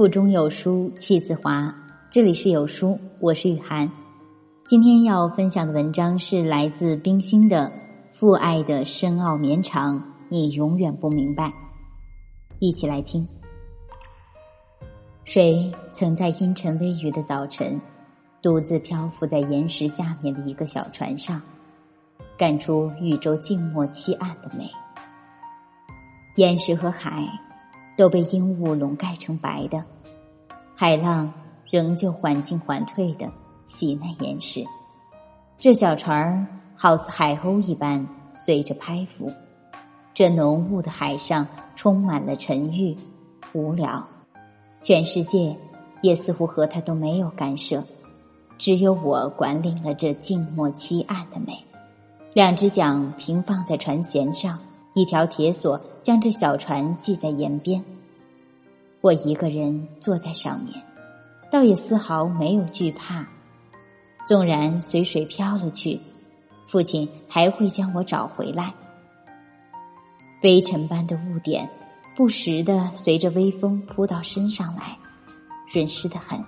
腹中有书气自华。这里是有书，我是雨涵。今天要分享的文章是来自冰心的《父爱的深奥绵长，你永远不明白》。一起来听。谁曾在阴沉微雨的早晨，独自漂浮在岩石下面的一个小船上，感出宇宙静默凄暗的美？岩石和海。都被阴雾笼盖成白的，海浪仍旧缓进缓退的袭那岩石。这小船儿好似海鸥一般随着拍浮。这浓雾的海上充满了沉郁、无聊，全世界也似乎和他都没有干涉，只有我管理了这静默凄暗的美。两只桨平放在船舷上。一条铁索将这小船系在沿边，我一个人坐在上面，倒也丝毫没有惧怕。纵然随水漂了去，父亲还会将我找回来。微尘般的雾点，不时的随着微风扑到身上来，润湿的很。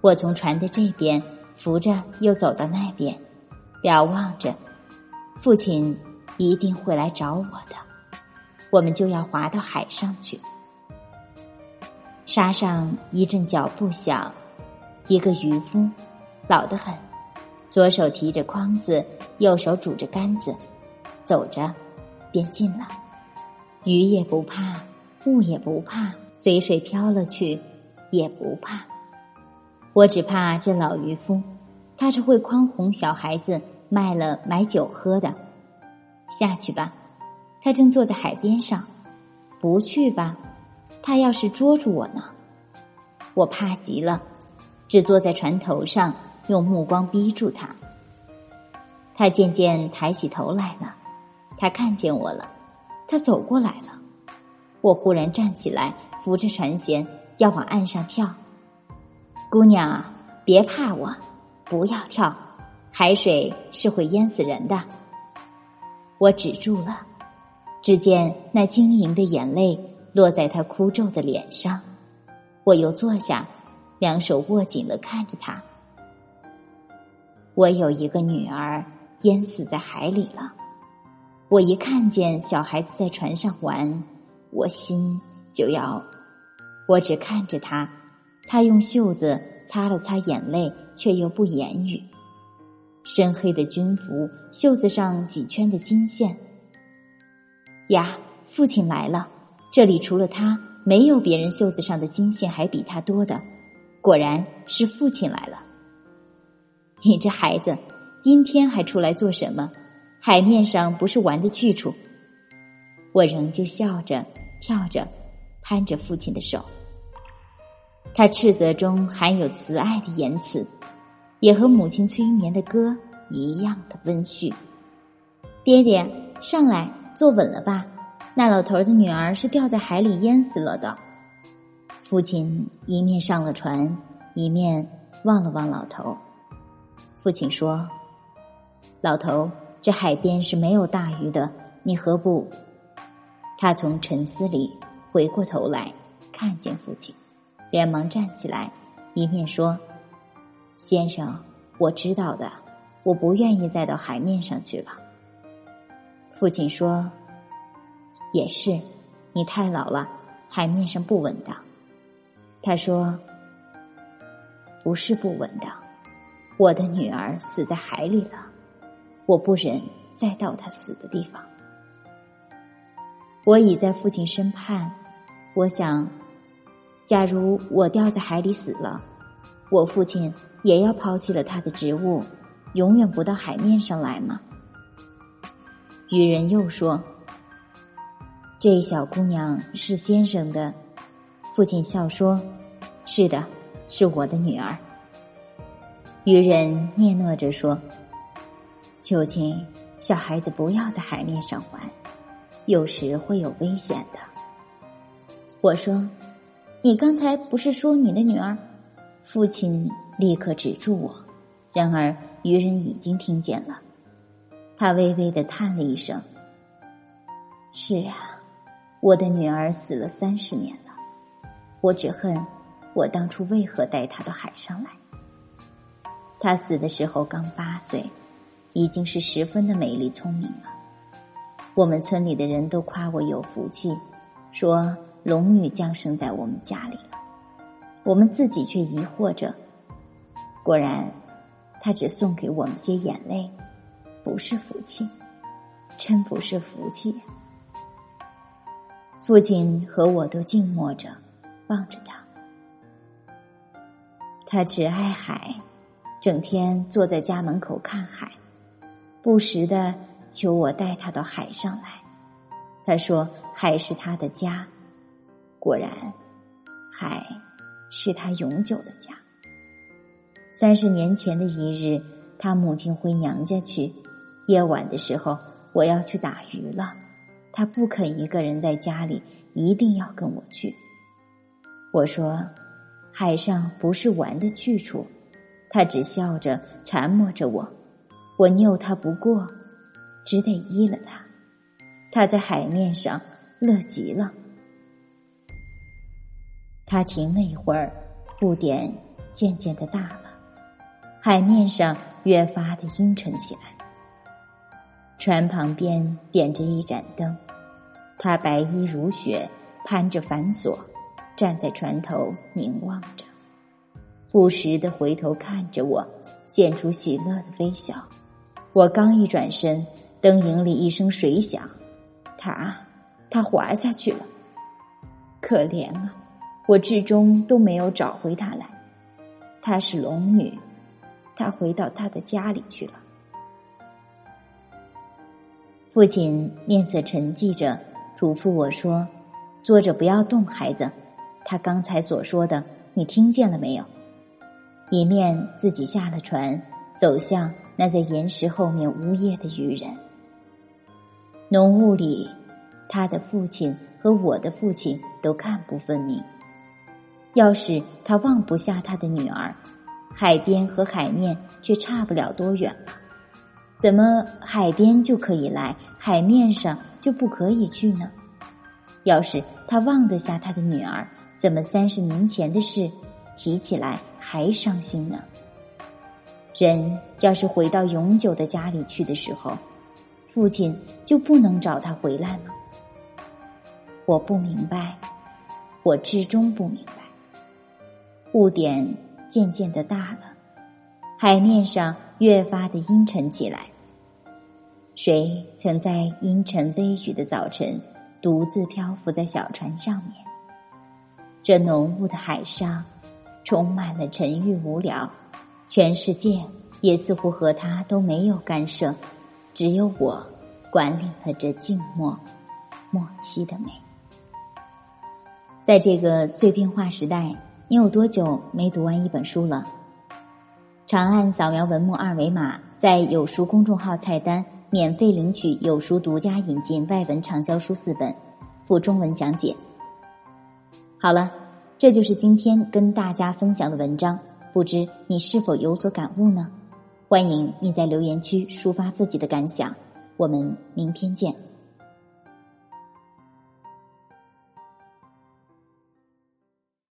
我从船的这边扶着，又走到那边，瞭望着父亲。一定会来找我的，我们就要划到海上去。沙上一阵脚步响，一个渔夫，老得很，左手提着筐子，右手拄着杆子，走着便近了。鱼也不怕，雾也不怕，随水飘了去也不怕。我只怕这老渔夫，他是会诓哄小孩子卖了买酒喝的。下去吧，他正坐在海边上。不去吧，他要是捉住我呢？我怕极了，只坐在船头上，用目光逼住他。他渐渐抬起头来了，他看见我了，他走过来了。我忽然站起来，扶着船舷要往岸上跳。姑娘啊，别怕我，不要跳，海水是会淹死人的。我止住了，只见那晶莹的眼泪落在他枯皱的脸上。我又坐下，两手握紧了看着他。我有一个女儿淹死在海里了。我一看见小孩子在船上玩，我心就要……我只看着他，他用袖子擦了擦眼泪，却又不言语。深黑的军服，袖子上几圈的金线。呀，父亲来了！这里除了他，没有别人袖子上的金线还比他多的。果然是父亲来了。你这孩子，阴天还出来做什么？海面上不是玩的去处。我仍旧笑着，跳着，攀着父亲的手。他斥责中含有慈爱的言辞。也和母亲催眠的歌一样的温煦。爹爹，上来坐稳了吧？那老头的女儿是掉在海里淹死了的。父亲一面上了船，一面望了望老头。父亲说：“老头，这海边是没有大鱼的，你何不？”他从沉思里回过头来，看见父亲，连忙站起来，一面说。先生，我知道的，我不愿意再到海面上去了。父亲说：“也是，你太老了，海面上不稳当。”他说：“不是不稳当，我的女儿死在海里了，我不忍再到她死的地方。我已在父亲身畔，我想，假如我掉在海里死了，我父亲。”也要抛弃了他的职务，永远不到海面上来吗？渔人又说：“这小姑娘是先生的。”父亲笑说：“是的，是我的女儿。”渔人嗫嚅着说：“求亲，小孩子不要在海面上玩，有时会有危险的。”我说：“你刚才不是说你的女儿？”父亲。立刻止住我，然而渔人已经听见了，他微微的叹了一声：“是啊，我的女儿死了三十年了，我只恨我当初为何带她到海上来。她死的时候刚八岁，已经是十分的美丽聪明了。我们村里的人都夸我有福气，说龙女降生在我们家里了。我们自己却疑惑着，果然，他只送给我们些眼泪，不是福气，真不是福气。父亲和我都静默着，望着他。他只爱海，整天坐在家门口看海，不时的求我带他到海上来。他说海是他的家，果然，海是他永久的家。三十年前的一日，他母亲回娘家去，夜晚的时候，我要去打鱼了。他不肯一个人在家里，一定要跟我去。我说：“海上不是玩的去处。”他只笑着缠磨着我，我拗他不过，只得依了他。他在海面上乐极了。他停了一会儿，雾点渐渐的大了，海面上越发的阴沉起来。船旁边点着一盏灯，他白衣如雪，攀着繁琐，站在船头凝望着，不时的回头看着我，现出喜乐的微笑。我刚一转身，灯影里一声水响，他，他滑下去了。可怜啊，我至终都没有找回他来。她是龙女，她回到她的家里去了。父亲面色沉寂着，嘱咐我说：“坐着不要动，孩子。他刚才所说的，你听见了没有？”一面自己下了船，走向那在岩石后面呜咽的渔人。浓雾里，他的父亲和我的父亲都看不分明。要是他放不下他的女儿，海边和海面却差不了多远了？怎么海边就可以来，海面上就不可以去呢？要是他忘得下他的女儿，怎么三十年前的事提起来还伤心呢？人要是回到永久的家里去的时候，父亲就不能找他回来吗？我不明白，我至终不明白。雾点渐渐的大了。海面上越发的阴沉起来。谁曾在阴沉微雨的早晨独自漂浮在小船上面？这浓雾的海上充满了沉郁无聊，全世界也似乎和他都没有干涉，只有我管理了这静默、默契的美。在这个碎片化时代，你有多久没读完一本书了？长按扫描文末二维码，在有书公众号菜单免费领取有书独家引进外文畅销书四本，附中文讲解。好了，这就是今天跟大家分享的文章，不知你是否有所感悟呢？欢迎你在留言区抒发自己的感想，我们明天见。